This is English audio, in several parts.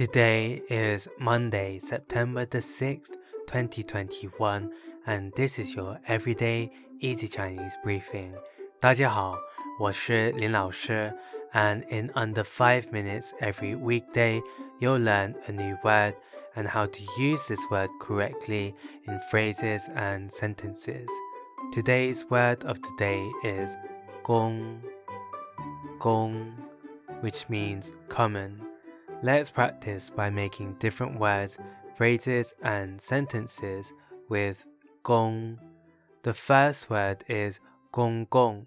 Today is Monday, September the 6th, 2021, and this is your everyday easy Chinese briefing. 大家好，我是林老师, and in under 5 minutes every weekday, you'll learn a new word and how to use this word correctly in phrases and sentences. Today's word of the day is gong, gong, which means common. Let's practice by making different words, phrases, and sentences with gong. The first word is gong gong,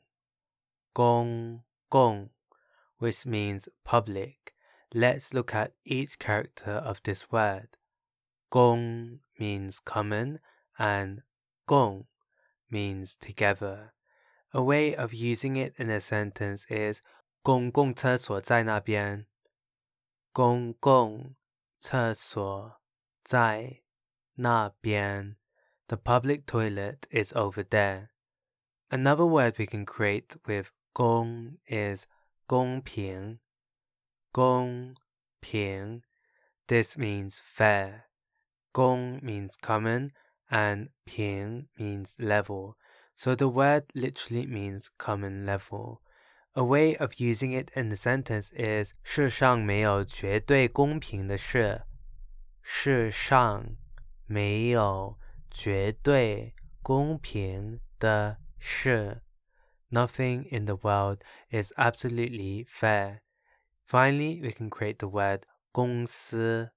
gong gong, which means public. Let's look at each character of this word. Gong means common and gong means together. A way of using it in a sentence is 公共厕所在那边。 公共厕所在那边。The public toilet is over there. Another word we can create with 公 is 公平。公平 This means fair. 公 means common and 平 means level. So the word literally means common level. A way of using it in the sentence is 世上没有绝对公平的事。世上没有绝对公平的事。Nothing in the world is absolutely fair. Finally, we can create the word 公司,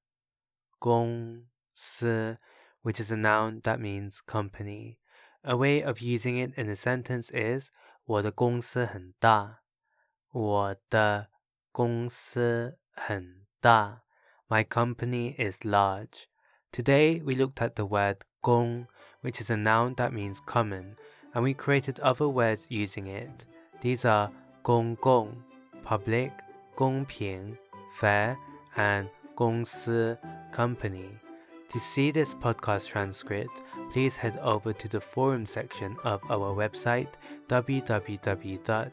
公司, which is a noun that means company. A way of using it in a sentence is 我的公司很大。 我的公司很大。My company is large. Today we looked at the word gong, which is a noun that means common, and we created other words using it. These are gong gong, public, gong ping, fair, and gong si, company. To see this podcast transcript, please head over to the forum section of our website www